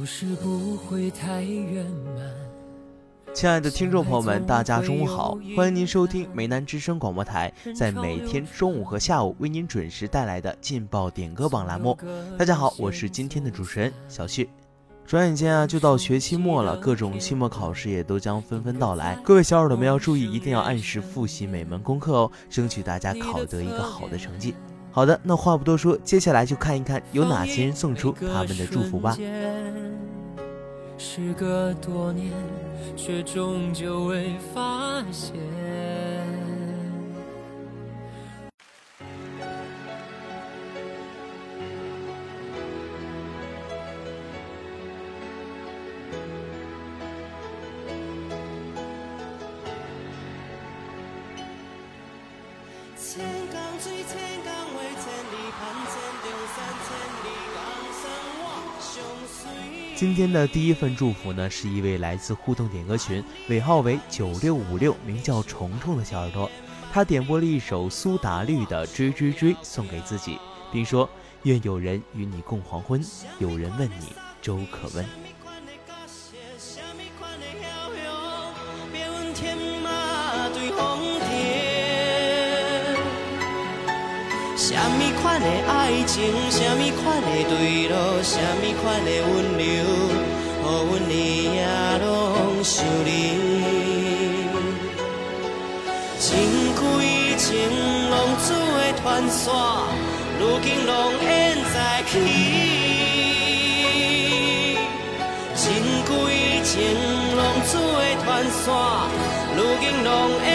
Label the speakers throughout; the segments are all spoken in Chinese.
Speaker 1: 故事不会太圆满。
Speaker 2: 亲爱的听众朋友们，大家中午好，欢迎您收听梅南之声广播台，在每天中午和下午为您准时带来的劲爆点歌榜栏目。大家好，我是今天的主持人小旭。转眼间啊，就到学期末了，各种期末考试也都将纷纷到来。各位小耳朵们要注意，一定要按时复习每门功课哦，争取大家考得一个好的成绩。好的，那话不多说，接下来就看一看有哪些人送出他们的祝福吧。
Speaker 1: 时隔多年，却终究未发现。
Speaker 2: 今天的第一份祝福呢，是一位来自互动点歌群，尾号为九六五六，名叫虫虫的小耳朵。他点播了一首苏打绿的《追追追》，送给自己，并说：“愿有人与你共黄昏，有人问你粥可温。”
Speaker 3: 什么款的爱情，什么款的对路，什么款的温柔，予阮日夜拢想你。情归情，浪子的传说，如今拢演在起。情归情，浪子的传说，如今拢演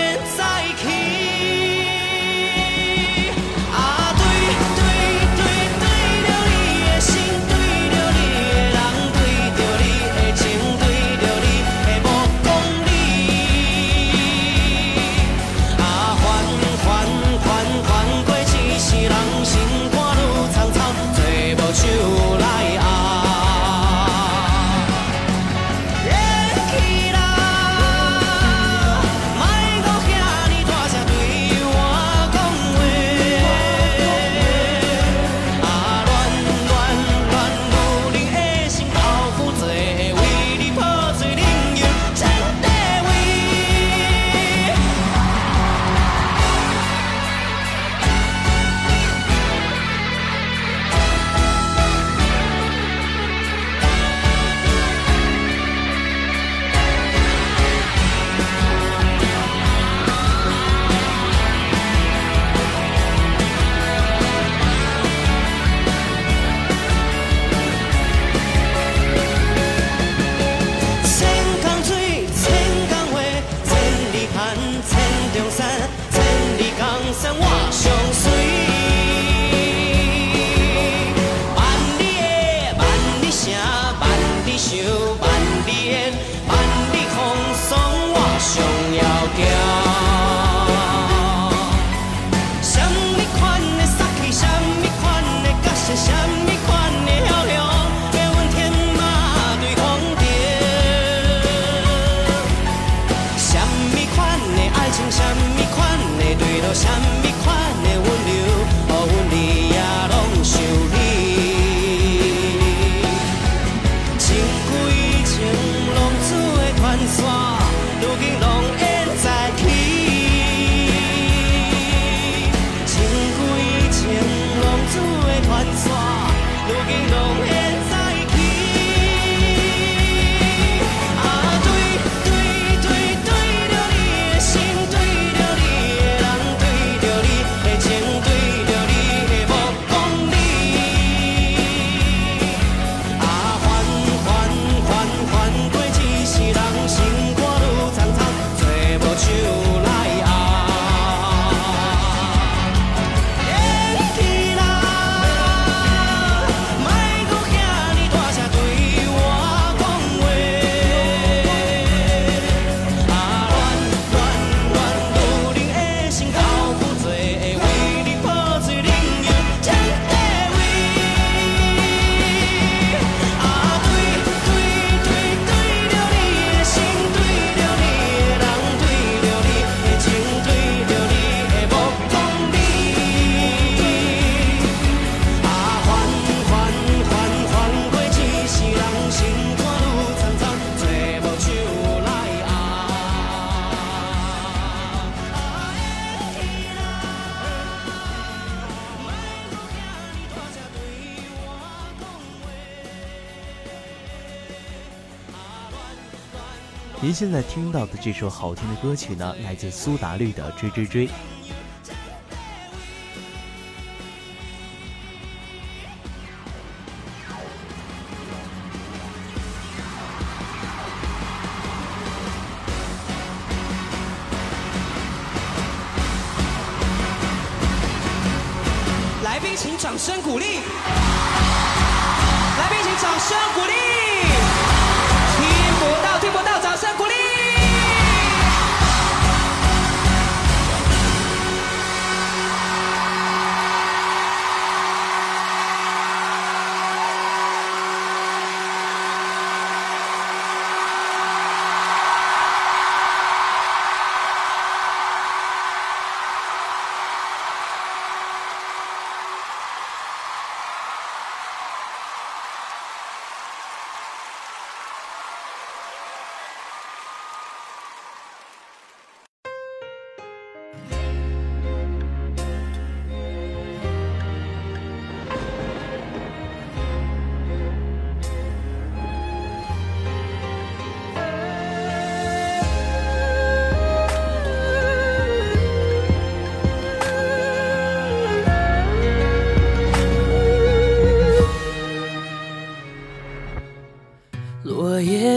Speaker 4: 您现在听到的这首好听的歌曲呢，来自苏打绿的《追追追》。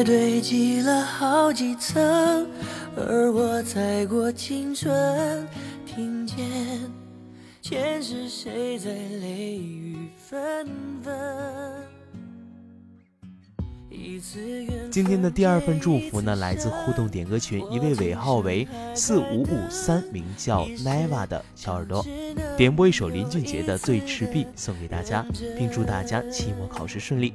Speaker 1: 堆积了好几层，而我踩过青春，听见前世谁在泪雨纷纷。
Speaker 4: 今天的第二份祝福呢，来自互动点歌群一位尾号为四五五三，名叫 Neva 的小耳朵，点播一首林俊杰的《醉赤壁》送给大家，并祝大家期末考试顺利。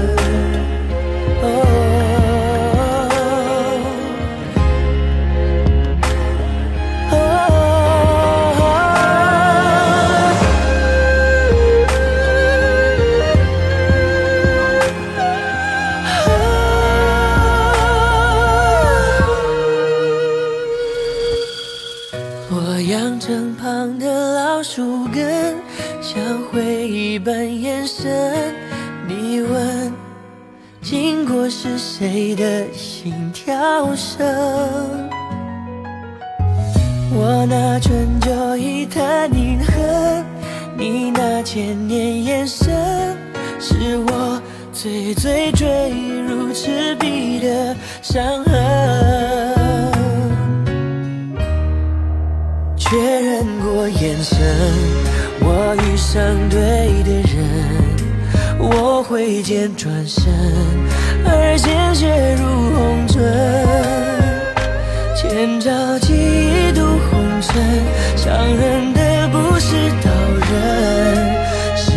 Speaker 1: 那春秋一叹凝恨，你那千年眼神，是我最最坠入赤壁的伤痕。确认过眼神，我遇上对的人，我挥剑转身，而鲜血如红唇。千朝记忆渡红尘，伤人的不是刀刃，是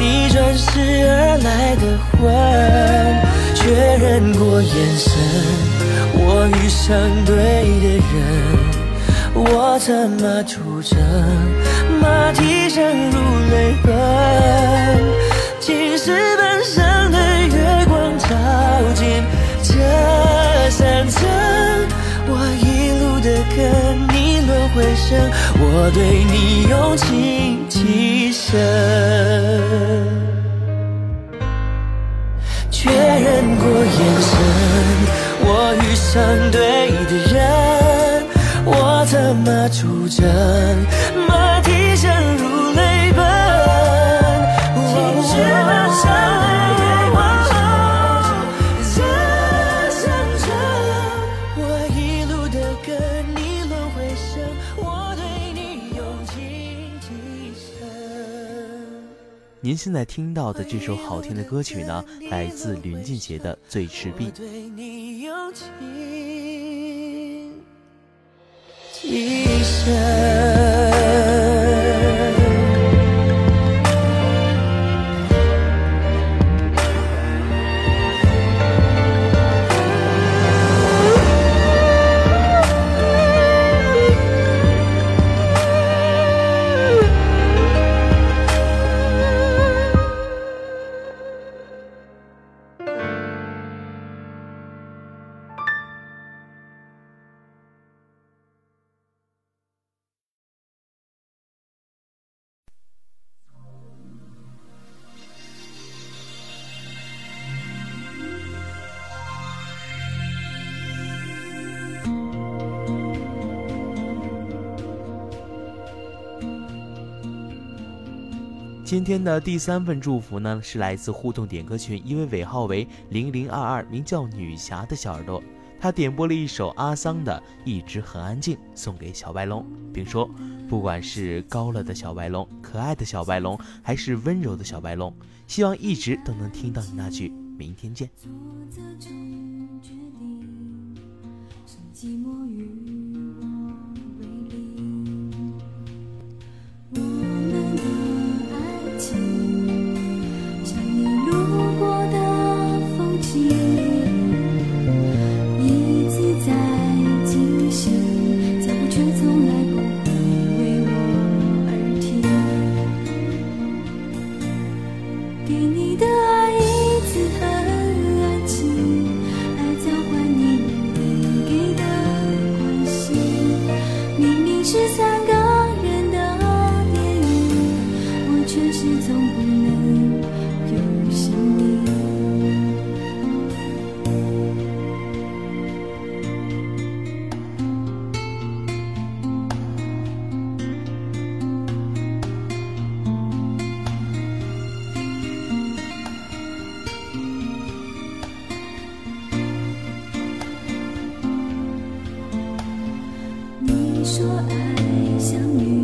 Speaker 1: 你转世而来的魂。确认过眼神，我遇上对的人。我策马出征，马蹄声如泪奔。青石板上的月光照进这山城，的跟你轮回声，我对你用情极深。确认过眼神，我遇上对的人。我怎么出征，
Speaker 4: 您现在听到的这首好听的歌曲呢，来自林俊杰的《醉赤壁》。今天的第三份祝福呢，是来自互动点歌群一位尾号为零零二二，名叫女侠的小耳朵，他点播了一首阿桑的《一直很安静》，送给小白龙，并说，不管是高了的小白龙、可爱的小白龙，还是温柔的小白龙，希望一直都能听到你那句“明天见”。说爱像云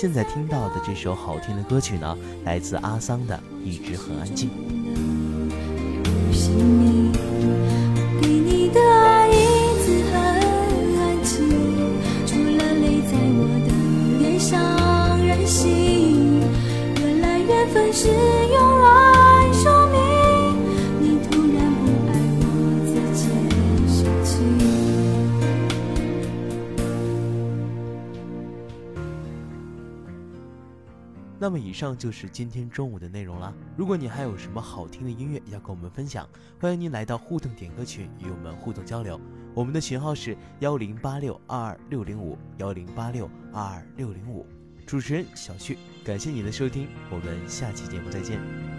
Speaker 4: 现在听到的这首好听的歌曲呢，来自阿桑的《一直很安静》。那么以上就是今天中午的内容了。如果你还有什么好听的音乐要跟我们分享，欢迎您来到互动点歌群与我们互动交流。我们的群号是幺零八六二二六零五幺零八六二二六零五。主持人小旭，感谢您的收听，我们下期节目再见。